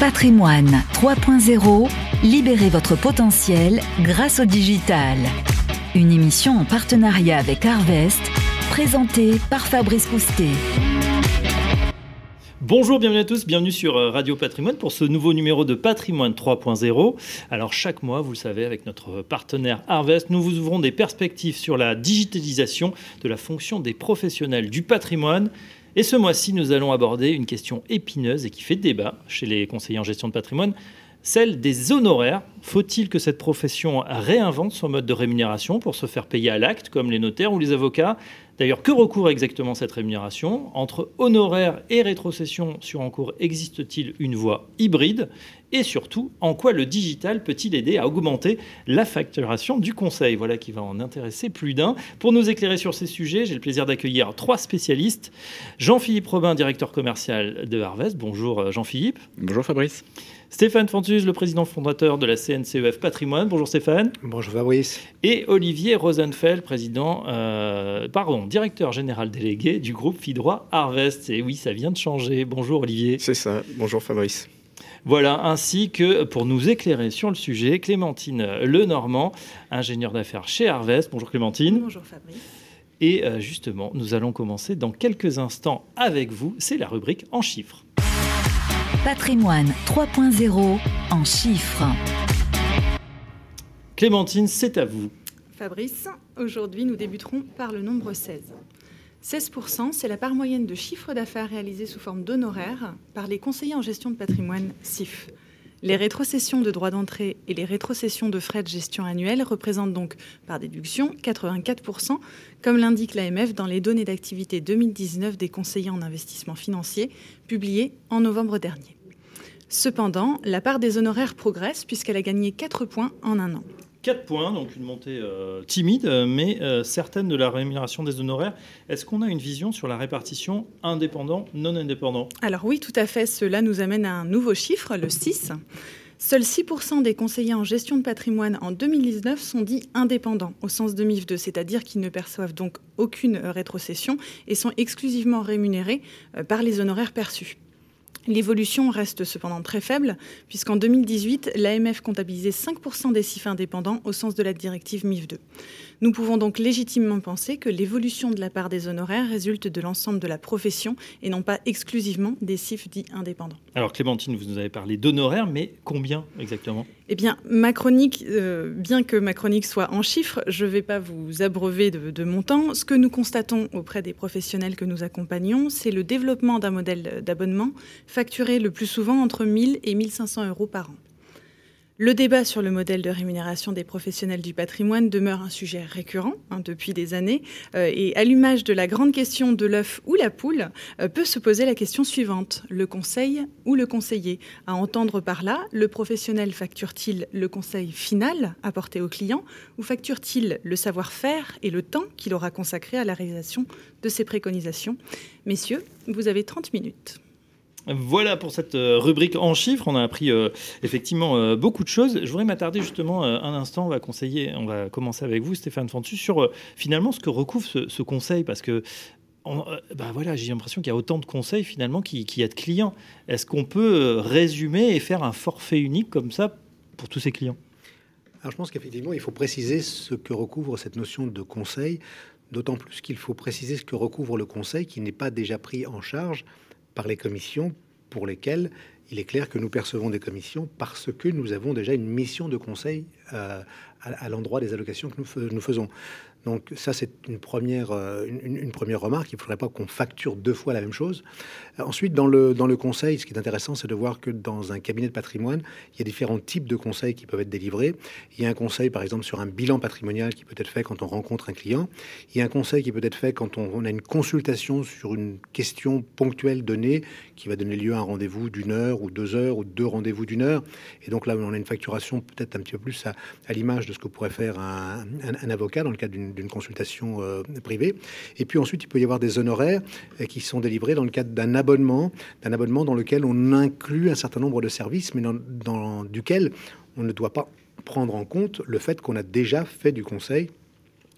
Patrimoine 3.0, libérez votre potentiel grâce au digital. Une émission en partenariat avec Harvest, présentée par Fabrice Coustet. Bonjour, bienvenue à tous, bienvenue sur euh, Radio Patrimoine pour ce nouveau numéro de Patrimoine 3.0. Alors chaque mois, vous le savez, avec notre partenaire Harvest, nous vous ouvrons des perspectives sur la digitalisation de la fonction des professionnels du patrimoine et ce mois-ci, nous allons aborder une question épineuse et qui fait débat chez les conseillers en gestion de patrimoine, celle des honoraires. Faut-il que cette profession réinvente son mode de rémunération pour se faire payer à l'acte, comme les notaires ou les avocats? D'ailleurs, que recouvre exactement cette rémunération? Entre honoraires et rétrocession sur encours, existe-t-il une voie hybride? Et surtout, en quoi le digital peut-il aider à augmenter la facturation du conseil? Voilà qui va en intéresser plus d'un. Pour nous éclairer sur ces sujets, j'ai le plaisir d'accueillir trois spécialistes. Jean-Philippe Robin, directeur commercial de Harvest. Bonjour euh, Jean-Philippe. Bonjour Fabrice. Stéphane Fantus, le président fondateur de la CNCEF Patrimoine. Bonjour Stéphane. Bonjour Fabrice. Et Olivier Rosenfeld, président, euh, pardon, directeur général délégué du groupe Fidroit Harvest. Et oui, ça vient de changer. Bonjour Olivier. C'est ça. Bonjour Fabrice. Voilà, ainsi que pour nous éclairer sur le sujet, Clémentine Lenormand, ingénieure d'affaires chez Harvest. Bonjour Clémentine. Bonjour Fabrice. Et euh, justement, nous allons commencer dans quelques instants avec vous. C'est la rubrique en chiffres. Patrimoine 3.0 en chiffres. Clémentine, c'est à vous. Fabrice, aujourd'hui nous débuterons par le nombre 16. 16%, c'est la part moyenne de chiffre d'affaires réalisé sous forme d'honoraires par les conseillers en gestion de patrimoine CIF. Les rétrocessions de droits d'entrée et les rétrocessions de frais de gestion annuels représentent donc, par déduction, 84%, comme l'indique l'AMF dans les données d'activité 2019 des conseillers en investissement financier, publiées en novembre dernier. Cependant, la part des honoraires progresse puisqu'elle a gagné 4 points en un an. 4 points, donc une montée euh, timide, mais euh, certaine de la rémunération des honoraires. Est-ce qu'on a une vision sur la répartition indépendant, non indépendant? Alors oui, tout à fait. Cela nous amène à un nouveau chiffre, le 6. Seuls 6% des conseillers en gestion de patrimoine en 2019 sont dits indépendants au sens de MIF2, c'est-à-dire qu'ils ne perçoivent donc aucune rétrocession et sont exclusivement rémunérés euh, par les honoraires perçus. L'évolution reste cependant très faible, puisqu'en 2018, l'AMF comptabilisait 5% des CIF indépendants au sens de la directive MIF 2. Nous pouvons donc légitimement penser que l'évolution de la part des honoraires résulte de l'ensemble de la profession et non pas exclusivement des CIF dits indépendants. Alors Clémentine, vous nous avez parlé d'honoraires, mais combien exactement? Eh bien, ma chronique, euh, bien que ma chronique soit en chiffres, je ne vais pas vous abreuver de, de montants. Ce que nous constatons auprès des professionnels que nous accompagnons, c'est le développement d'un modèle d'abonnement facturé le plus souvent entre 1000 et 1500 euros par an. Le débat sur le modèle de rémunération des professionnels du patrimoine demeure un sujet récurrent hein, depuis des années. Euh, et à l'image de la grande question de l'œuf ou la poule, euh, peut se poser la question suivante le conseil ou le conseiller? À entendre par là, le professionnel facture-t-il le conseil final apporté au client ou facture-t-il le savoir-faire et le temps qu'il aura consacré à la réalisation de ses préconisations? Messieurs, vous avez 30 minutes. Voilà pour cette euh, rubrique en chiffres. On a appris euh, effectivement euh, beaucoup de choses. Je voudrais m'attarder justement un instant. On va conseiller, on va commencer avec vous, Stéphane Fantu, sur finalement ce que recouvre ce, conseil, parce que bah voilà, j'ai l'impression qu'il y a autant de conseils finalement qu'il y a de clients. Est-ce qu'on peut résumer et faire un forfait unique comme ça pour tous ces clients? Je pense qu'effectivement, il faut préciser ce que recouvre cette notion de conseil, d'autant plus qu'il faut préciser ce que recouvre le conseil qui n'est pas déjà pris en charge par les commissions pour lesquelles il est clair que nous percevons des commissions parce que nous avons déjà une mission de conseil euh, à, l'endroit des allocations que nous faisons. Donc ça, c'est une première, euh, une, première remarque. Il ne faudrait pas qu'on facture deux fois la même chose. Euh, ensuite, dans le, dans le conseil, ce qui est intéressant, c'est de voir que dans un cabinet de patrimoine, il y a différents types de conseils qui peuvent être délivrés. Il y a un conseil, par exemple, sur un bilan patrimonial qui peut être fait quand on rencontre un client. Il y a un conseil qui peut être fait quand on, a une consultation sur une question ponctuelle donnée qui va donner lieu à un rendez-vous d'une heure ou deux heures ou deux rendez-vous d'une heure. Et donc là, on a une facturation peut-être un petit peu plus à, l'image de ce que pourrait faire un, un avocat dans le cadre d'une d'une consultation euh, privée. Et puis ensuite, il peut y avoir des honoraires euh, qui sont délivrés dans le cadre d'un abonnement, d'un abonnement dans lequel on inclut un certain nombre de services, mais dans, duquel on ne doit pas prendre en compte le fait qu'on a déjà fait du conseil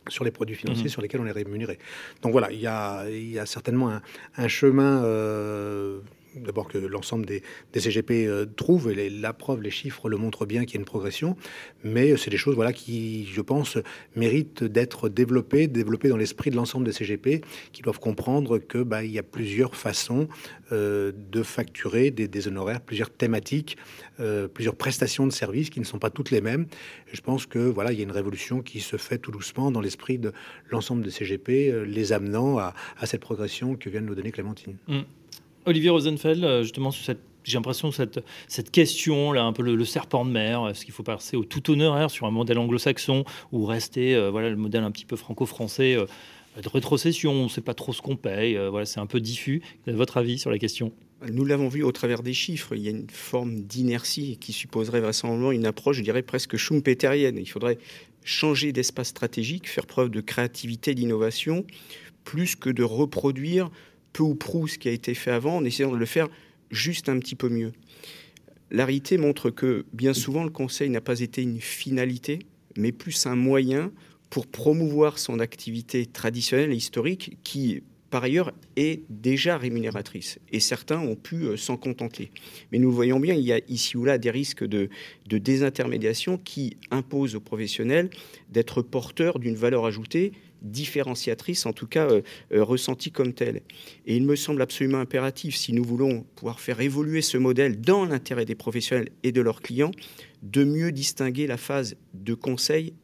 sur les produits financiers mmh. sur lesquels on est rémunéré. Donc voilà, il y a, il y a certainement un, chemin euh, d'abord que l'ensemble des, CGP euh, trouvent, et la preuve, les chiffres le montrent bien qu'il y a une progression, mais c'est des choses voilà, qui, je pense, méritent d'être développées, développées dans l'esprit de l'ensemble des CGP, qui doivent comprendre qu'il bah, y a plusieurs façons euh, de facturer des, honoraires, plusieurs thématiques, euh, plusieurs prestations de services qui ne sont pas toutes les mêmes. je pense que voilà, il y a une révolution qui se fait tout doucement dans l'esprit de l'ensemble des CGP, les amenant à, cette progression que vient de nous donner Clémentine. Mmh. Olivier Rosenfeld, euh, justement, j'ai l'impression que cette, cette question, là, un peu le, serpent de mer, est-ce qu'il faut passer au tout honoraire sur un modèle anglo-saxon ou rester, euh, voilà, le modèle un petit peu franco-français euh, de rétrocession, on ne sait pas trop ce qu'on paye, voilà, c'est un peu diffus. Votre avis sur la question? Nous l'avons vu au travers des chiffres, il y a une forme d'inertie qui supposerait vraisemblablement une approche, je dirais, presque schumpeterienne. Il faudrait changer d'espace stratégique, faire preuve de créativité, d'innovation, plus que de reproduire peu ou prou ce qui a été fait avant en essayant de le faire juste un petit peu mieux. La réalité montre que bien souvent le conseil n'a pas été une finalité, mais plus un moyen pour promouvoir son activité traditionnelle et historique qui, par ailleurs, est déjà rémunératrice. Et certains ont pu euh, s'en contenter. Mais nous voyons bien, il y a ici ou là des risques de, de désintermédiation qui imposent aux professionnels d'être porteurs d'une valeur ajoutée différenciatrice, en tout cas euh, euh, ressentie comme telle. Et il me semble absolument impératif, si nous voulons pouvoir faire évoluer ce modèle dans l'intérêt des professionnels et de leurs clients, de mieux distinguer la phase de conseil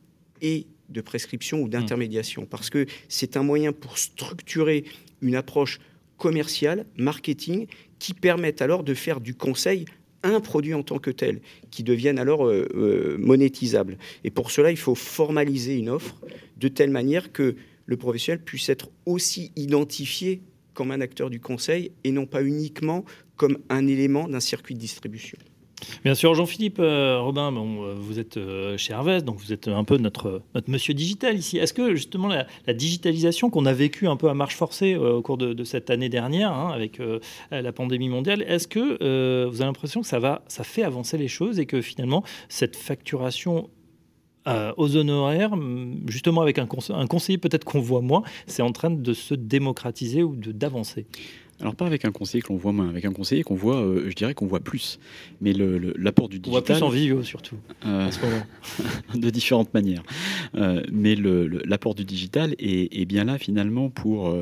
et de prescription ou mmh. d'intermédiation, parce que c'est un moyen pour structurer une approche commerciale, marketing, qui permette alors de faire du conseil un produit en tant que tel, qui devienne alors euh, euh, monétisable. Et pour cela, il faut formaliser une offre de telle manière que le professionnel puisse être aussi identifié comme un acteur du conseil et non pas uniquement comme un élément d'un circuit de distribution. Bien sûr, Jean-Philippe euh, Robin, bon, euh, vous êtes euh, chez Harvest, donc vous êtes un peu notre, notre monsieur digital ici. Est-ce que justement la, digitalisation qu'on a vécue un peu à marche forcée au cours de, cette année dernière, hein, avec la pandémie mondiale, est-ce que vous avez l'impression que ça, va, ça fait avancer les choses et que finalement cette facturation aux honoraires, justement avec un, un conseiller peut-être qu'on voit moins, c'est en train de se démocratiser ou d'avancer? Alors pas avec un conseiller que l'on voit moins, avec un conseiller qu'on voit, euh, je dirais qu'on voit plus. Mais l'apport du digital... On voit plus en vidéo surtout, euh, de différentes manières. Euh, mais l'apport du digital est, bien là finalement pour,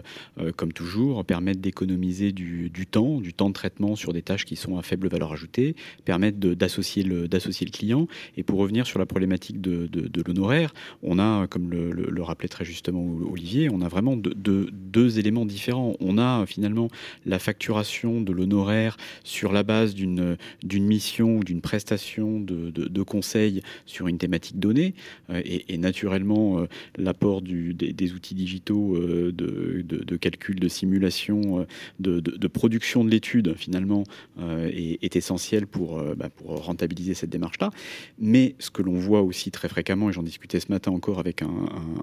comme toujours, permettre d'économiser du, temps, du temps de traitement sur des tâches qui sont à faible valeur ajoutée, permettre d'associer le, le client. Et pour revenir sur la problématique de, l'honoraire, on a, comme le, rappelait très justement Olivier, on a vraiment deux éléments différents. On a finalement la facturation de l'honoraire sur la base d'une mission ou d'une prestation de, de, conseil sur une thématique donnée, euh, et, naturellement euh, l'apport des, outils digitaux euh, de, calcul, de simulation, de, production de l'étude finalement est, essentiel pour, bah, pour rentabiliser cette démarche-là. Mais ce que l'on voit aussi très fréquemment, et j'en discutais ce matin encore avec un,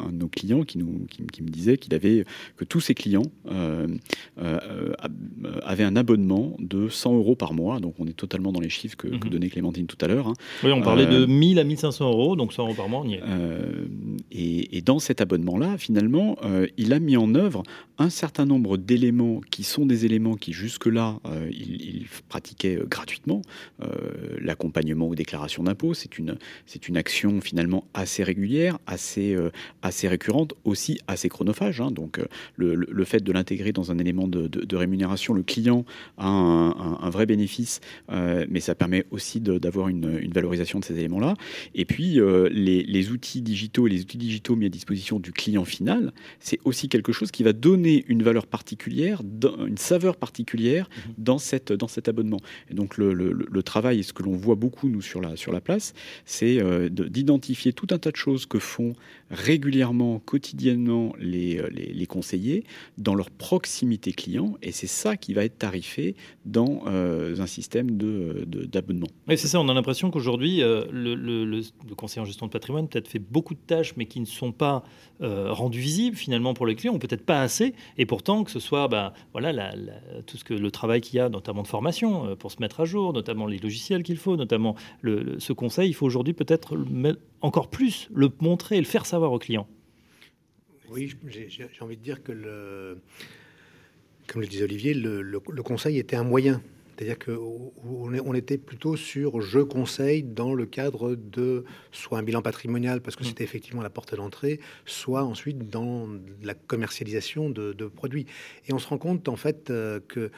de nos clients qui, nous, qui, me disait qu'il avait que tous ses clients avait un abonnement de 100 euros par mois. Donc on est totalement dans les chiffres que, mhm. donnait Clémentine tout à l'heure. Hein. Oui, on parlait de 1000 euh, à 1500 euros, donc 100 euros par mois, on y est. Euh, et, dans cet abonnement-là, finalement, il a mis en œuvre un certain nombre d'éléments qui sont des éléments qui jusque-là, il, il, pratiquait gratuitement. L'accompagnement aux déclarations d'impôts, c'est une, une action finalement assez régulière, assez, assez récurrente, aussi assez chronophage. Hein. Donc le, le, fait de l'intégrer dans un élément de, de, de rémunération, le client a un, vrai bénéfice, euh, mais ça permet aussi d'avoir une, valorisation de ces éléments-là. Et puis, euh, les, outils digitaux et les outils digitaux mis à disposition du client final, c'est aussi quelque chose qui va donner une valeur particulière, une saveur particulière mhm. dans, cette, dans cet abonnement. Et donc, le, travail, et ce que l'on voit beaucoup, nous, sur la, sur la place, c'est euh, d'identifier tout un tas de choses que font régulièrement, quotidiennement les, les, conseillers dans leur proximité client. Et c'est ça qui va être tarifé dans euh, un système d'abonnement. De, oui, c'est ça. On a l'impression qu'aujourd'hui, euh, le, le, conseiller en gestion de patrimoine peut-être fait beaucoup de tâches, mais qui ne sont pas euh, rendues visibles finalement pour les clients, ou peut-être pas assez. Et pourtant, que ce soit bah, voilà, tout ce que le travail qu'il y a, notamment de formation, pour se mettre à jour, notamment les logiciels qu'il faut, notamment ce conseil, il faut aujourd'hui peut-être encore plus le montrer et le faire savoir aux clients. Oui, j'ai envie de dire que le comme le disait Olivier, le, conseil était un moyen C'est-à-dire qu'on était plutôt sur je conseille dans le cadre de soit un bilan patrimonial, parce que mmh. c'était effectivement la porte d'entrée, soit ensuite dans la commercialisation de, produits. Et on se rend compte en fait euh, que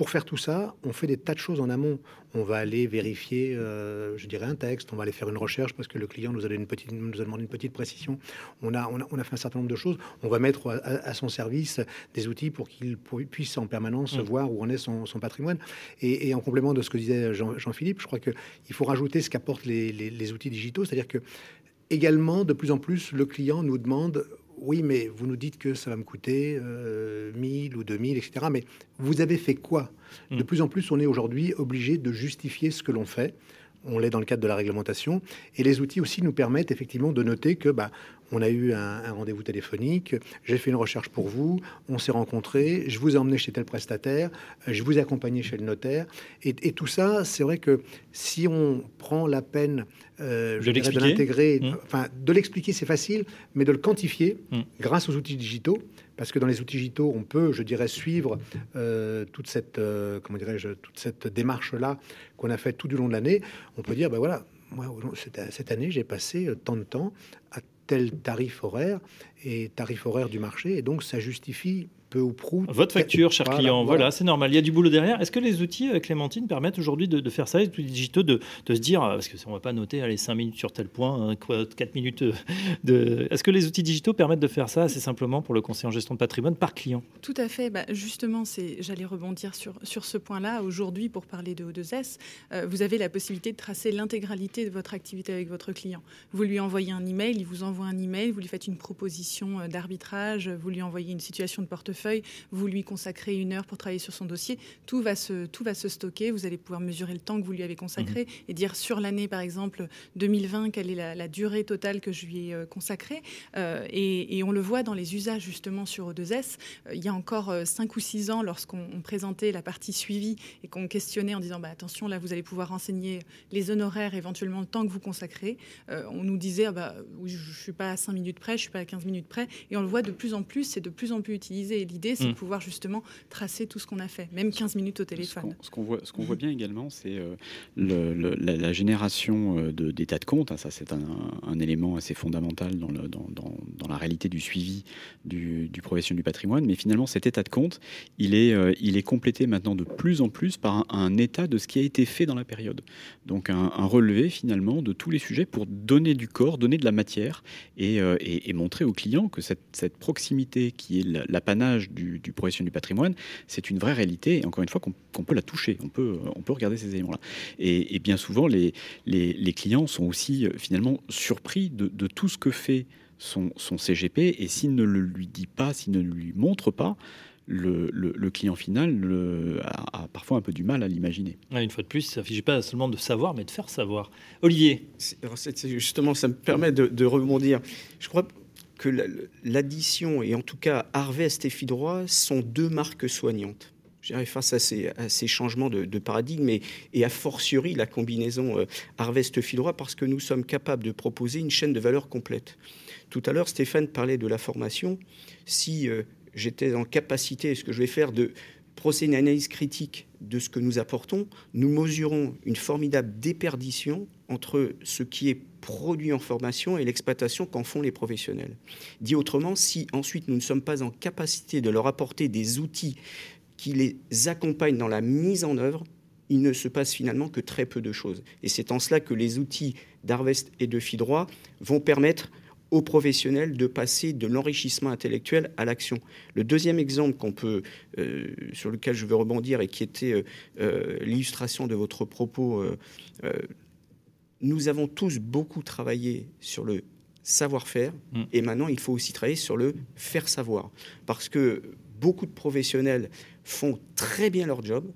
pour faire tout ça, on fait des tas de choses en amont. On va aller vérifier, euh, je dirais, un texte, on va aller faire une recherche parce que le client nous a, une petite, nous a demandé une petite précision. On a, on a, fait un certain nombre de choses. On va mettre à, son service des outils pour qu'il puisse en permanence mmh. voir où en est son, patrimoine. Et, en complément de ce que disait Jean-Philippe, je crois qu'il faut rajouter ce qu'apportent les, les outils digitaux, c'est-à-dire que également, de plus en plus, le client nous demande oui, mais vous nous dites que ça va me coûter 1000 euh, ou 2000, etc. Mais vous avez fait quoi? De mm. plus en plus, on est aujourd'hui obligé de justifier ce que l'on fait. On l'est dans le cadre de la réglementation. Et les outils aussi nous permettent effectivement de noter que bah, on a eu un, rendez-vous téléphonique, j'ai fait une recherche pour vous, on s'est rencontrés, je vous ai emmené chez tel prestataire, je vous ai accompagné chez le notaire. Et, tout ça, c'est vrai que si on prend la peine euh, de l'intégrer, mmh. enfin de l'expliquer, c'est facile, mais de le quantifier mmh. grâce aux outils digitaux, parce que dans les outils digitaux, on peut, je dirais, suivre euh, toute cette, euh, toute cette démarche-là qu'on a faite tout du long de l'année. On peut dire, ben voilà, moi, cette année, j'ai passé tant de temps à tel tarif horaire et tarif horaire du marché, et donc ça justifie peu ou prou. Votre facture, cher client, voilà, c'est normal. Il y a du boulot derrière. Est-ce que les outils, euh, Clémentine, permettent aujourd'hui de, faire ça, les outils digitaux, de, se dire, euh, parce que on ne va pas noter, allez, 5 minutes sur tel point, hein, quoi, 4 minutes euh, de... Est-ce que les outils digitaux permettent de faire ça assez simplement pour le conseil en gestion de patrimoine par client? Tout à fait. Bah, justement, j'allais rebondir sur, sur ce point-là. Aujourd'hui, pour parler de O2S, vous avez la possibilité de tracer l'intégralité de votre activité avec votre client. Vous lui envoyez un email, il vous envoie un email, vous lui faites une proposition d'arbitrage, vous lui envoyez une situation de portefeuille vous lui consacrez une heure pour travailler sur son dossier, tout va se, tout va se stocker. Vous allez pouvoir mesurer le temps que vous lui avez consacré mhm. et dire sur l'année, par exemple, 2020, quelle est la, durée totale que je lui ai euh, consacrée. Euh, et, on le voit dans les usages justement sur O2S. Euh, il y a encore 5 ou 6 ans, lorsqu'on présentait la partie suivie et qu'on questionnait en disant bah, attention, là, vous allez pouvoir renseigner les honoraires, éventuellement le temps que vous consacrez, on nous disait ah bah, je ne suis pas à 5 minutes près, je ne suis pas à 15 minutes près. Et on le voit de plus en plus, c'est de plus en plus utilisé l'idée, c'est de mm. pouvoir justement tracer tout ce qu'on a fait, même 15 minutes au téléphone. Ce qu'on voit, ce qu'on voit bien également, c'est euh, la, génération euh, d'états de, compte. Ça, c'est un, élément assez fondamental dans, le, dans, dans, la réalité du suivi du, du, profession du patrimoine. Mais finalement, cet état de compte, il est, euh, il est complété maintenant de plus en plus par un, état de ce qui a été fait dans la période. Donc un, relevé finalement de tous les sujets pour donner du corps, donner de la matière et, et, montrer aux clients que cette, cette proximité qui est l'apanage du, du professionnel du patrimoine, c'est une vraie réalité, et encore une fois, qu'on peut la toucher, on peut, on peut regarder ces éléments-là. Et, bien souvent, les, les, clients sont aussi euh, finalement surpris de, tout ce que fait son, son CGP, et s'il ne le lui dit pas, s'il ne lui montre pas, le, le, client final le, a, parfois un peu du mal à l'imaginer. une fois de plus, il ne s'agit pas seulement de savoir, mais de faire savoir. Olivier Justement, ça me permet de, de rebondir. Je crois que l'addition, et en tout cas Harvest et Fidroit, sont deux marques soignantes. Face à ces, à ces changements de, paradigme et, et, a fortiori la combinaison euh, Harvest-Fidroit parce que nous sommes capables de proposer une chaîne de valeur complète. Tout à l'heure, Stéphane parlait de la formation. Si euh, j'étais en capacité, ce que je vais faire, de à une analyse critique de ce que nous apportons, nous mesurons une formidable déperdition entre ce qui est produit en formation et l'exploitation qu'en font les professionnels. Dit autrement, si ensuite nous ne sommes pas en capacité de leur apporter des outils qui les accompagnent dans la mise en œuvre, il ne se passe finalement que très peu de choses. Et c'est en cela que les outils d'Arvest et de Fidroit vont permettre aux professionnels de passer de l'enrichissement intellectuel à l'action. Le deuxième exemple qu'on peut, euh, sur lequel je veux rebondir et qui était euh, euh, l'illustration de votre propos nous avons tous beaucoup travaillé sur le savoir-faire mm. et maintenant il faut aussi travailler sur le faire savoir. Parce que beaucoup de professionnels font très bien leur job,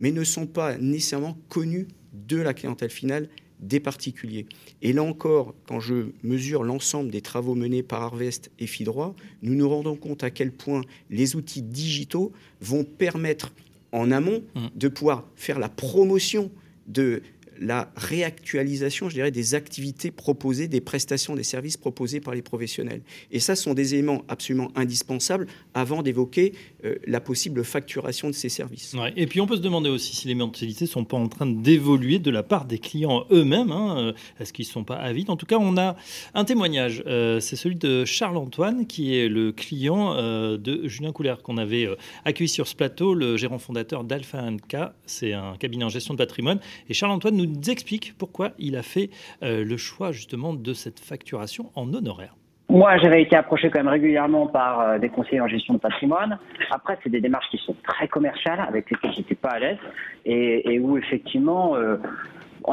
mais ne sont pas nécessairement connus de la clientèle finale des particuliers. Et là encore, quand je mesure l'ensemble des travaux menés par Harvest et Fidroit, nous nous rendons compte à quel point les outils digitaux vont permettre en amont mm. de pouvoir faire la promotion de la réactualisation, je dirais, des activités proposées, des prestations, des services proposés par les professionnels. Et ça, ce sont des éléments absolument indispensables avant d'évoquer euh, la possible facturation de ces services. Et puis on peut se demander aussi si les mentalités ne sont pas en train d'évoluer de la part des clients eux-mêmes. Hein. Euh, est-ce qu'ils ne sont pas avides? En tout cas, on a un témoignage. Euh, c'est celui de Charles-Antoine, qui est le client de Julien Coulert, qu'on avait accueilli sur ce plateau, le gérant fondateur d'Alpha NK. C'est un cabinet en gestion de patrimoine. Et Charles-Antoine nous explique pourquoi il a fait le choix justement de cette facturation en honoraire. Moi, j'avais été approché quand même régulièrement par euh, des conseillers en gestion de patrimoine. Après, c'est des démarches qui sont très commerciales, avec lesquelles j'étais pas à l'aise, et, où effectivement, euh,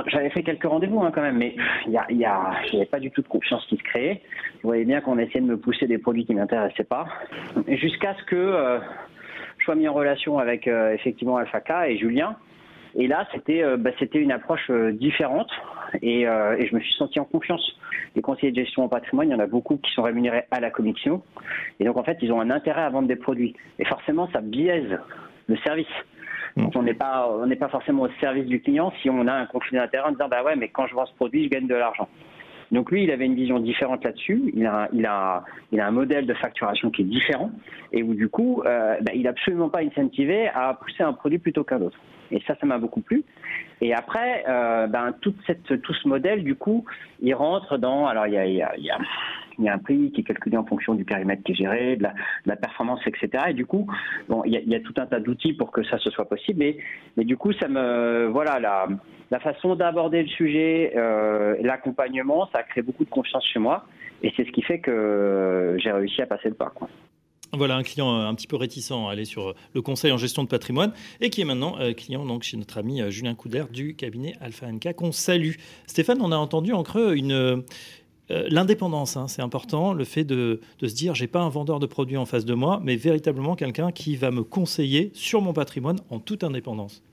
j'avais fait quelques rendez-vous hein, quand même, mais il y a, pas du tout de confiance qui se créait. Vous voyez bien qu'on essayait de me pousser des produits qui m'intéressaient pas, jusqu'à ce que euh, je sois mis en relation avec effectivement Alpha K et Julien. Et là, c'était bah, c'était une approche différente, et, et je me suis senti en confiance les conseillers de gestion en patrimoine, il y en a beaucoup qui sont rémunérés à la commission. Et donc, en fait, ils ont un intérêt à vendre des produits. Et forcément, ça biaise le service. Donc, on n'est pas, on n'est pas forcément au service du client si on a un conflit d'intérêt en disant, bah ouais, mais quand je vends ce produit, je gagne de l'argent. Donc lui, il avait une vision différente là-dessus. Il a, il a, il a un modèle de facturation qui est différent et où du coup, euh, bah, il n'est absolument pas incentivé à pousser un produit plutôt qu'un autre. Et ça, ça m'a beaucoup plu. Et après, euh, ben, toute cette, tout ce modèle, du coup, il rentre dans. Alors, il y a, y a, il y a un prix qui est calculé en fonction du périmètre qui est géré, de la, de la performance, etc. Et du coup, bon, y a, il y a tout un tas d'outils pour que ça se soit possible. Mais, mais du coup, ça me, voilà, la, la façon d'aborder le sujet, euh, l'accompagnement, ça a créé beaucoup de confiance chez moi. Et c'est ce qui fait que j'ai réussi à passer le pas. Quoi. Voilà un client euh, un petit peu réticent à aller sur euh, le conseil en gestion de patrimoine et qui est maintenant euh, client donc chez notre ami Julien Couder du cabinet Alpha NK qu'on salue. Stéphane, on a entendu en creux une l'indépendance, hein, c'est important, le fait de, de se dire j'ai pas un vendeur de produits en face de moi, mais véritablement quelqu'un qui va me conseiller sur mon patrimoine en toute indépendance.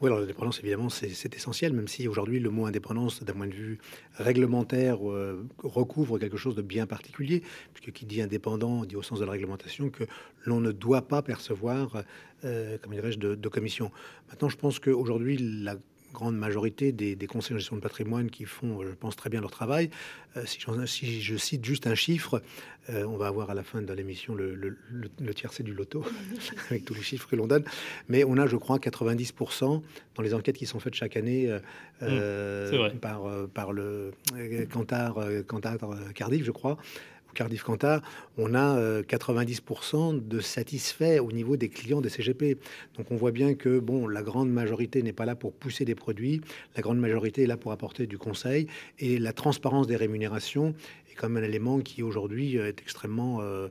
Oui, alors l'indépendance, évidemment, c'est essentiel, même si aujourd'hui le mot indépendance, d'un point de vue réglementaire, euh, recouvre quelque chose de bien particulier, puisque qui dit indépendant dit au sens de la réglementation que l'on ne doit pas percevoir, euh, comme dirais-je, de, de, commission. Maintenant, je pense qu'aujourd'hui, la grande majorité des, des, conseils de gestion de patrimoine qui font, je pense, très bien leur travail. Euh, si, si, je cite juste un chiffre, euh, on va avoir à la fin de l'émission le, le, le, le tiercé du loto, avec tous les chiffres que l'on donne. Mais on a, je crois, 90% dans les enquêtes qui sont faites chaque année euh, mmh, par, par le Cantar, Cantar Cardiff, je crois, Cardiff Cantar, on a 90% euh, de satisfaits au niveau des clients des CGP. Donc on voit bien que bon, la grande majorité n'est pas là pour pousser des produits, la grande majorité est là pour apporter du conseil et la transparence des rémunérations est quand même un élément qui aujourd'hui est extrêmement euh,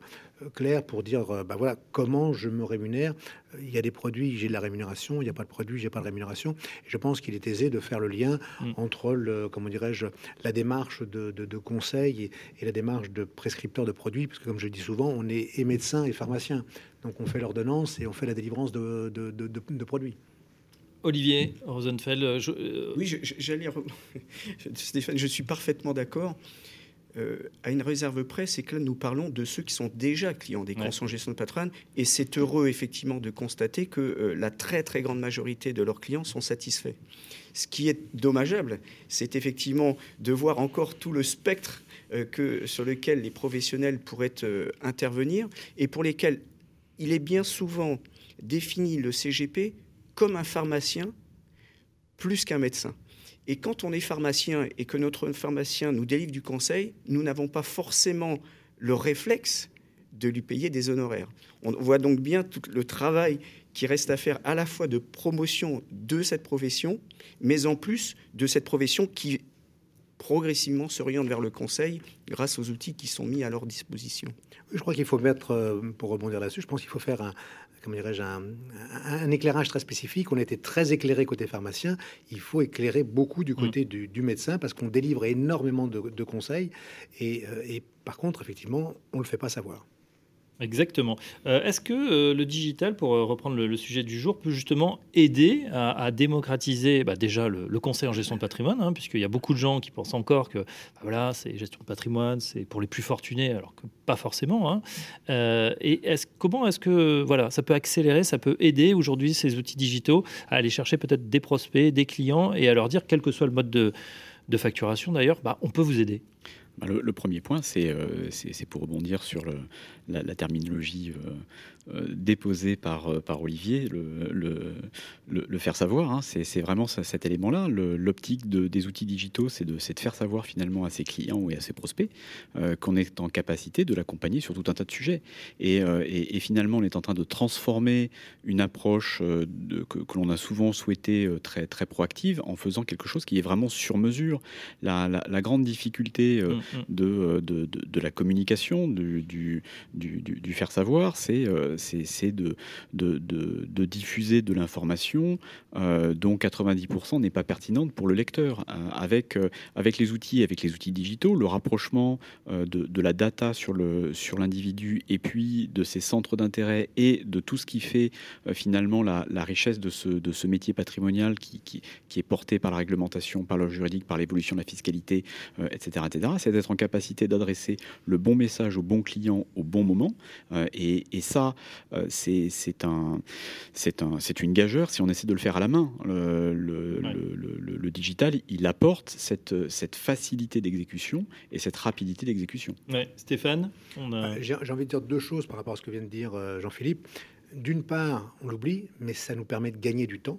clair pour dire euh, bah voilà comment je me rémunère. Il y a des produits, j'ai de la rémunération, il n'y a pas de produit, j'ai pas de rémunération. Et je pense qu'il est aisé de faire le lien mm. entre le, comment dirais-je, la démarche de, de, conseil et, la démarche de prescripteur de produits, parce que comme je dis souvent, on est et médecin et pharmacien, donc on fait l'ordonnance et on fait la délivrance de, de produits. Olivier Rosenfeld. Euh, oui, j'allais. Stéphane, je suis parfaitement d'accord. Euh, à une réserve près, c'est que là, nous parlons de ceux qui sont déjà clients des conseils en gestion de patrimoine. Et c'est heureux, effectivement, de constater que euh, la très, très grande majorité de leurs clients sont satisfaits. Ce qui est dommageable, c'est effectivement de voir encore tout le spectre euh, que, sur lequel les professionnels pourraient intervenir et pour lesquels il est bien souvent défini le CGP comme un pharmacien plus qu'un médecin. Et quand on est pharmacien et que notre pharmacien nous délivre du conseil, nous n'avons pas forcément le réflexe de lui payer des honoraires. On voit donc bien tout le travail qui reste à faire à la fois de promotion de cette profession, mais en plus de cette profession qui progressivement s'oriente vers le conseil grâce aux outils qui sont mis à leur disposition. Je crois qu'il faut mettre, euh, pour rebondir là-dessus, je pense qu'il faut faire un, comment dirais-je, un, éclairage très spécifique. On était très éclairé côté pharmacien. Il faut éclairer beaucoup du côté mm. du, médecin parce qu'on délivre énormément de, conseils. Et, euh, et, par contre, effectivement, on ne le fait pas savoir. Exactement. Euh, est-ce que euh, le digital, pour euh, reprendre le, sujet du jour, peut justement aider à, démocratiser bah, déjà le, conseil en gestion de patrimoine, hein, puisqu'il y a beaucoup de gens qui pensent encore que bah, voilà, c'est gestion de patrimoine, c'est pour les plus fortunés, alors que pas forcément. Hein. et comment est-ce que voilà, ça peut accélérer, ça peut aider aujourd'hui ces outils digitaux à aller chercher peut-être des prospects, des clients et à leur dire, quel que soit le mode de, facturation d'ailleurs, bah, on peut vous aider? Bah, le, premier point, c'est pour rebondir sur la, terminologie euh, euh, déposée par, euh, Olivier, le, faire savoir. Hein, c'est vraiment cet élément-là. L'optique de, des outils digitaux, c'est de, faire savoir finalement à ses clients et à ses prospects qu'on est en capacité de l'accompagner sur tout un tas de sujets. Et, finalement, on est en train de transformer une approche que, l'on a souvent souhaité très, proactive en faisant quelque chose qui est vraiment sur mesure. La, la, grande difficulté mmh, mmh. de, de, de, la communication, du, du, du, faire savoir, c'est euh, de, de, diffuser de l'information euh, dont 90% n'est pas pertinente pour le lecteur. Euh, avec, avec les outils, avec les outils digitaux, le rapprochement de, la data sur l'individu sur et puis de ses centres d'intérêt et de tout ce qui fait finalement la, richesse de ce, de ce métier patrimonial qui, qui, qui, est porté par la réglementation, par le juridique, par l'évolution de la fiscalité, etc., etc. D'être en capacité d'adresser le bon message au bon client au bon moment. Euh, et, ça, euh, c'est un, un, une gageure si on essaie de le faire à la main. Le, le, digital, il apporte cette, cette facilité d'exécution et cette rapidité d'exécution. Stéphane a... J'ai envie de dire deux choses par rapport à ce que vient de dire euh, Jean-Philippe. D'une part, on l'oublie, mais ça nous permet de gagner du temps.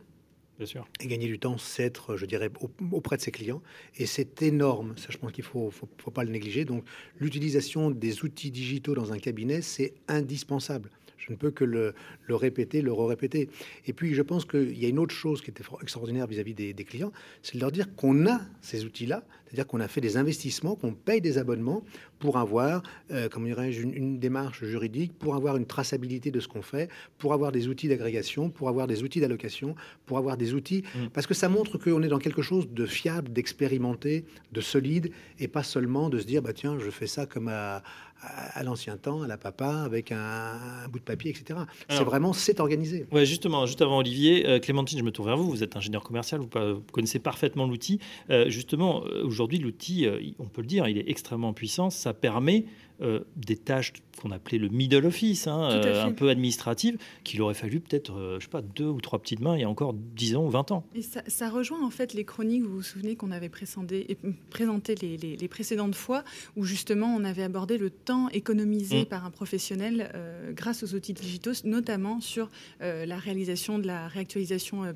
Et gagner du temps, c'est être, je dirais, auprès de ses clients. Et c'est énorme. Ça, je pense qu'il ne faut, pas le négliger. Donc, l'utilisation des outils digitaux dans un cabinet, c'est indispensable. Je ne peux que le, répéter, le re-répéter. Et puis, je pense qu'il y a une autre chose qui était extraordinaire vis-à-vis des, clients, c'est de leur dire qu'on a ces outils-là, c'est-à-dire qu'on a fait des investissements, qu'on paye des abonnements pour avoir, euh, comment dirais-je, une, démarche juridique, pour avoir une traçabilité de ce qu'on fait, pour avoir des outils d'agrégation, pour avoir des outils d'allocation, pour avoir des outils, mmh. parce que ça montre qu'on est dans quelque chose de fiable, d'expérimenté, de solide, et pas seulement de se dire, bah tiens, je fais ça comme à à, l'ancien temps, à la papa, avec un, bout de papier, etc. C'est vraiment, c'est organisé. Ouais, justement, juste avant Olivier, euh, Clémentine, je me tourne vers vous. Vous êtes ingénieur commercial, vous, connaissez parfaitement l'outil. Euh, justement, euh, aujourd'hui, l'outil, on peut le dire, il est extrêmement puissant. Ça permet euh, des tâches qu'on appelait le middle office, hein, euh, un peu administrative, qu'il aurait fallu peut-être, euh, je sais pas, deux ou trois petites mains il y a encore 10 ans ou 20 ans. Et ça, rejoint en fait les chroniques, vous vous souvenez qu'on avait présenté, présenté les, les, précédentes fois, où justement on avait abordé le temps économisé mm. par un professionnel grâce aux outils digitaux, notamment sur la réalisation de la réactualisation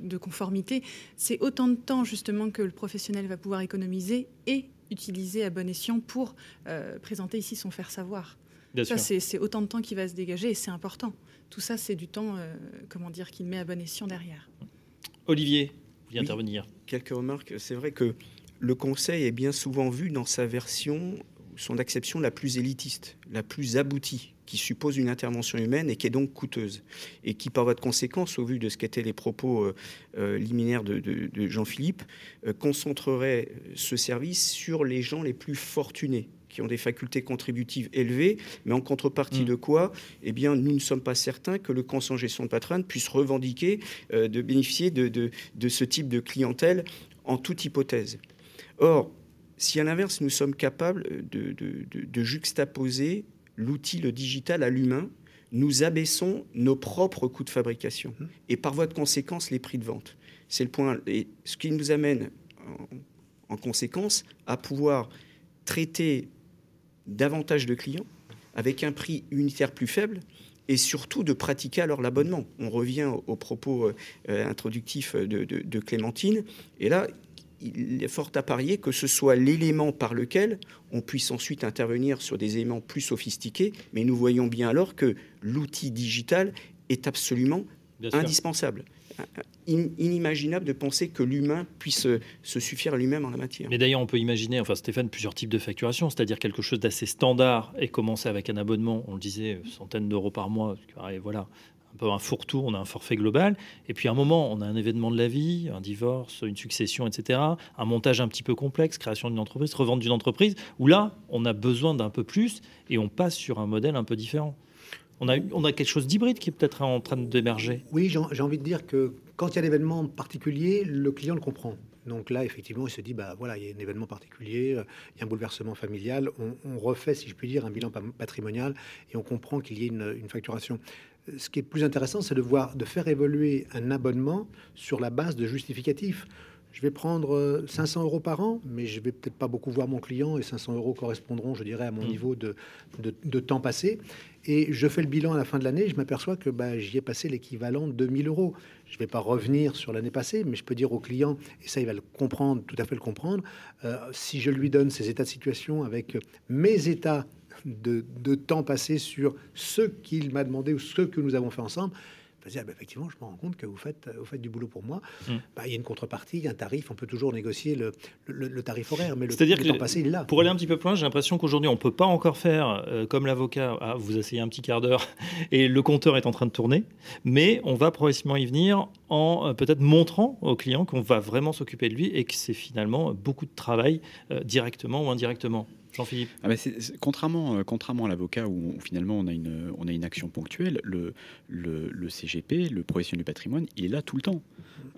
de conformité. C'est autant de temps justement que le professionnel va pouvoir économiser et utiliser à bon escient pour euh, présenter ici son faire savoir. ça, c'est autant de temps qui va se dégager et c'est important. Tout ça, c'est du temps, euh, comment dire, qu'il met à bon escient derrière. Olivier, vous voulez intervenir Quelques remarques. C'est vrai que le conseil est bien souvent vu dans sa version, son acception la plus élitiste, la plus aboutie qui suppose une intervention humaine et qui est donc coûteuse, et qui, par votre conséquence, au vu de ce qu'étaient les propos euh, euh, liminaires de, Jean-Philippe, euh, concentrerait ce service sur les gens les plus fortunés, qui ont des facultés contributives élevées, mais en contrepartie mm. de quoi Eh bien, nous ne sommes pas certains que le conseil en gestion de patrimoine puisse revendiquer de bénéficier de, de, ce type de clientèle en toute hypothèse. Or, si à l'inverse, nous sommes capables de, juxtaposer l'outil, le digital à l'humain, nous abaissons nos propres coûts de fabrication et par voie de conséquence les prix de vente. C'est le point. Et ce qui nous amène en, conséquence à pouvoir traiter davantage de clients avec un prix unitaire plus faible et surtout de pratiquer alors l'abonnement. On revient aux propos euh, introductifs de, Clémentine. Et là, il est fort à parier que ce soit l'élément par lequel on puisse ensuite intervenir sur des éléments plus sophistiqués, mais nous voyons bien alors que l'outil digital est absolument indispensable. inimaginable de penser que l'humain puisse se suffire à lui-même en la matière. Mais d'ailleurs, on peut imaginer, enfin Stéphane, plusieurs types de facturation, c'est-à-dire quelque chose d'assez standard et commencer avec un abonnement, on le disait, centaines d'euros par mois, voilà, un peu un fourre-tout, on a un forfait global, et puis à un moment, on a un événement de la vie, un divorce, une succession, etc., un montage un petit peu complexe, création d'une entreprise, revente d'une entreprise, où là, on a besoin d'un peu plus, et on passe sur un modèle un peu différent. On a, on a quelque chose d'hybride qui est peut-être en train d'émerger. Oui, j'ai envie de dire que quand il y a l'événement particulier, le client le comprend. Donc là, effectivement, il se dit, bah voilà, il y a un événement particulier, euh, il y a un bouleversement familial, on, refait, si je puis dire, un bilan patrimonial et on comprend qu'il y ait une, facturation. Ce qui est plus intéressant, c'est de voir, de faire évoluer un abonnement sur la base de justificatifs. Je vais prendre 500 euh, euros par an, mais je vais peut-être pas beaucoup voir mon client et 500 euros correspondront, je dirais, à mon mmh. niveau de, de, temps passé. Et je fais le bilan à la fin de l'année, je m'aperçois que bah, j'y ai passé l'équivalent de 2000 euros. Je ne vais pas revenir sur l'année passée, mais je peux dire au client, et ça il va le comprendre, tout à fait le comprendre, euh, si je lui donne ces états de situation avec mes états de, de temps passé sur ce qu'il m'a demandé ou ce que nous avons fait ensemble, ah, bah, effectivement, je me rends compte que vous faites, vous faites du boulot pour moi. Hmm. Bah, il y a une contrepartie, un tarif. On peut toujours négocier le, le, tarif horaire, mais le, C'est-à-dire que temps passé, il est là. Pour aller un petit peu plus loin, j'ai l'impression qu'aujourd'hui, on ne peut pas encore faire euh, comme l'avocat. Ah, vous essayez un petit quart d'heure et le compteur est en train de tourner. Mais on va progressivement y venir en euh, peut-être montrant au client qu'on va vraiment s'occuper de lui et que c'est finalement beaucoup de travail euh, directement ou indirectement. Jean-Philippe ah contrairement, euh, contrairement à l'avocat où, finalement on a, une, action ponctuelle, le, CGP, le professionnel du patrimoine, il est là tout le temps.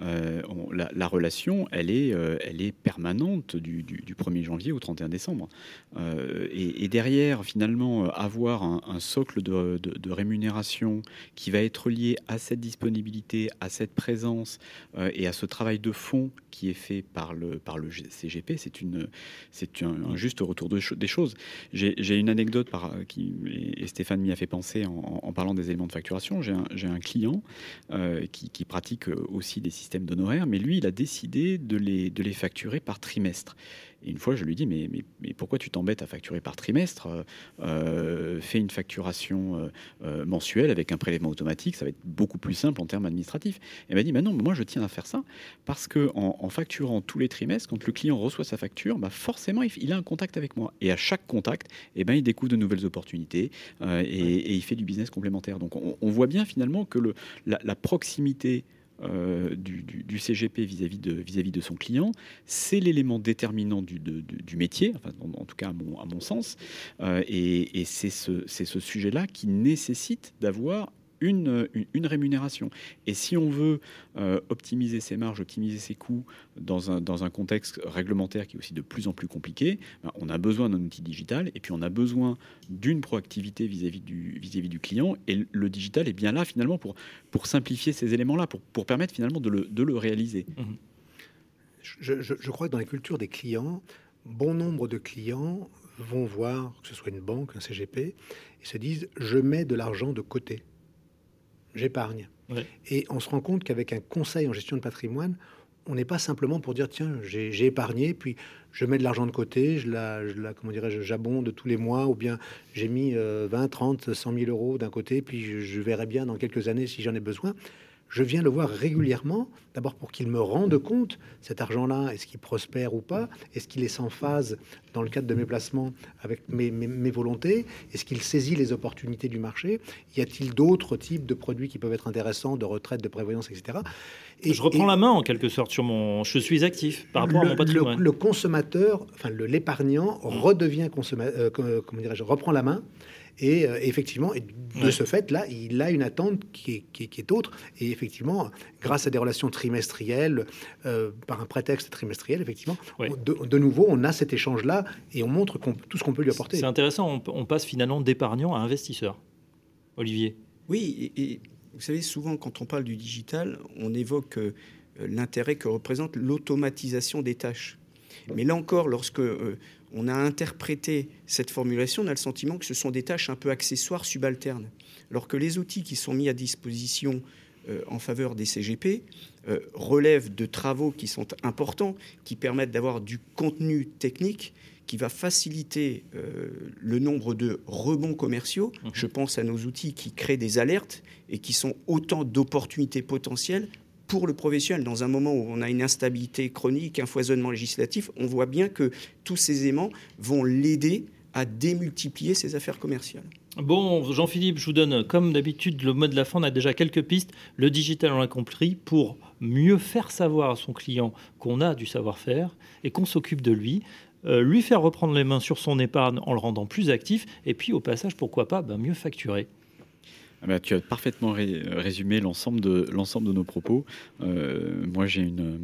Euh, la, relation, elle est, euh, permanente du, du, 1er janvier au 31 décembre. et, derrière, finalement, avoir un, socle de, rémunération qui va être lié à cette disponibilité, à cette présence et à ce travail de fond qui est fait par le, par le CGP, c'est un, un juste retour de des choses. J'ai une anecdote par, qui, et Stéphane m'y a fait penser en, parlant des éléments de facturation. J'ai un, un, client euh, qui, qui, pratique aussi des systèmes d'honoraires, mais lui, il a décidé de les, de les facturer par trimestre. Et une fois, je lui dis, mais, mais, mais pourquoi tu t'embêtes à facturer par trimestre euh, Fais une facturation euh, euh, mensuelle avec un prélèvement automatique, ça va être beaucoup plus simple en termes administratifs. Et il m'a dit, mais non, moi je tiens à faire ça parce que en, facturant tous les trimestres, quand le client reçoit sa facture, bah forcément, il, a un contact avec moi. Et à chaque contact, eh ben, il découvre de nouvelles opportunités et, il fait du business complémentaire. Donc on, voit bien finalement que le, la, la proximité euh, du, CGP vis-à-vis de, son client, c'est l'élément déterminant du, métier, en, tout cas à mon, à mon sens, euh, et, et c'est ce, c'est ce sujet-là qui nécessite d'avoir une, une, rémunération. Et si on veut euh, optimiser ses marges, optimiser ses coûts dans un, dans un contexte réglementaire qui est aussi de plus en plus compliqué, ben, on a besoin d'un outil digital et puis on a besoin d'une proactivité vis-à-vis du, vis-à-vis du client. Et le digital est bien là finalement pour, pour simplifier ces éléments-là, pour, pour permettre finalement de le, de le réaliser. Mmh. Je, je, je crois que dans les cultures des clients, bon nombre de clients vont voir, que ce soit une banque, un CGP, et se disent je mets de l'argent de côté j'épargne. Et on se rend compte qu'avec un conseil en gestion de patrimoine, on n'est pas simplement pour dire tiens, j'ai épargné, puis je mets de l'argent de côté, je la, je la comment dirais-je, j'abonde tous les mois, ou bien j'ai mis 20, 30, 100 000 euros d'un côté, puis je, je, verrai bien dans quelques années si j'en ai besoin je viens le voir régulièrement, d'abord pour qu'il me rende compte, cet argent-là, est-ce qu'il prospère ou pas? Est-ce qu'il est sans phase dans le cadre de mes placements avec mes, mes, volontés? Est-ce qu'il saisit les opportunités du marché? Y a-t-il d'autres types de produits qui peuvent être intéressants, de retraite, de prévoyance, etc. Et, je reprends la main en quelque sorte sur mon... Je suis actif par rapport à mon patrimoine. Le, consommateur, enfin l'épargnant, mmh. redevient consommateur, euh, comment dirais-je, reprend la main et euh, effectivement, de ce fait, là, il a une attente qui est, autre. Et effectivement, grâce à des relations trimestrielles, euh, par un prétexte trimestriel, effectivement, de, nouveau, on a cet échange-là et on montre tout ce qu'on peut lui apporter. C'est intéressant, on, passe finalement d'épargnant à investisseur. Olivier Oui, et, vous savez, souvent, quand on parle du digital, on évoque euh, l'intérêt que représente l'automatisation des tâches. Mais là encore, lorsque on a interprété cette formulation, on a le sentiment que ce sont des tâches un peu accessoires, subalternes. Alors que les outils qui sont mis à disposition euh, en faveur des CGP euh, relèvent de travaux qui sont importants, qui permettent d'avoir du contenu technique qui va faciliter euh, le nombre de rebonds commerciaux. Mmh. Je pense à nos outils qui créent des alertes et qui sont autant d'opportunités potentielles pour le professionnel, dans un moment où on a une instabilité chronique, un foisonnement législatif, on voit bien que tous ces aimants vont l'aider à démultiplier ses affaires commerciales. Bon, Jean-Philippe, je vous donne, comme d'habitude, le mot de la fin. On a déjà quelques pistes. Le digital, on l'a compris, pour mieux faire savoir à son client qu'on a du savoir-faire et qu'on s'occupe de lui. Euh, lui faire reprendre les mains sur son épargne en le rendant plus actif, et puis au passage, pourquoi pas, ben, mieux facturer. Ah bah, tu as parfaitement résumé l'ensemble de, de nos propos. Euh, moi, j'ai, une,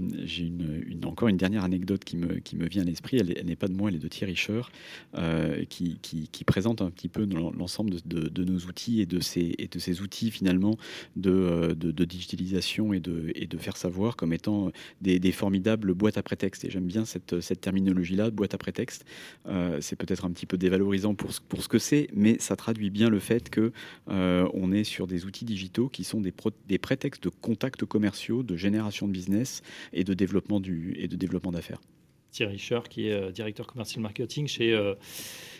encore une dernière anecdote qui me, qui me vient à l'esprit. Elle, n'est pas de moi, elle est de Thierry Scher, euh, qui, qui, présente un petit peu l'ensemble de, de, nos outils et de ces, et de ces outils finalement de, de, digitalisation et de, et de faire savoir comme étant des, des formidables boîtes à prétexte. Et j'aime bien cette, cette terminologie-là, boîte à prétexte. Euh, c'est peut-être un petit peu dévalorisant pour ce, pour ce que c'est, mais ça traduit bien le fait que on on est sur des outils digitaux qui sont des, des prétextes de contacts commerciaux, de génération de business et de développement, du, et de développement d'affaires. Thierry Scher, qui est euh, directeur commercial marketing chez, euh,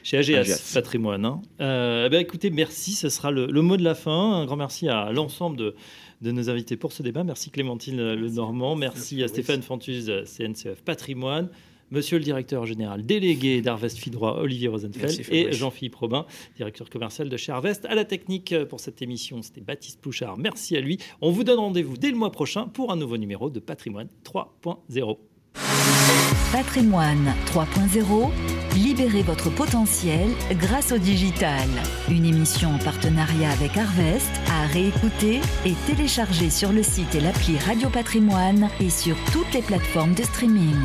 chez AGS, Patrimoine. Hein. Euh, eh ben, écoutez, merci, ce sera le, mot de la fin. Un grand merci à l'ensemble de, de, nos invités pour ce débat. Merci Clémentine Le Normand, merci, à Stéphane Fantuz, CNCF Patrimoine. Monsieur le directeur général délégué d'Arvest Fidroit, Olivier Rosenfeld, et Jean-Philippe Robin, directeur commercial de chez Arvest. À la technique pour cette émission, c'était Baptiste Pouchard. Merci à lui. On vous donne rendez-vous dès le mois prochain pour un nouveau numéro de Patrimoine 3.0. Patrimoine 3.0, libérez votre potentiel grâce au digital. Une émission en partenariat avec Arvest à réécouter et télécharger sur le site et l'appli Radio Patrimoine et sur toutes les plateformes de streaming.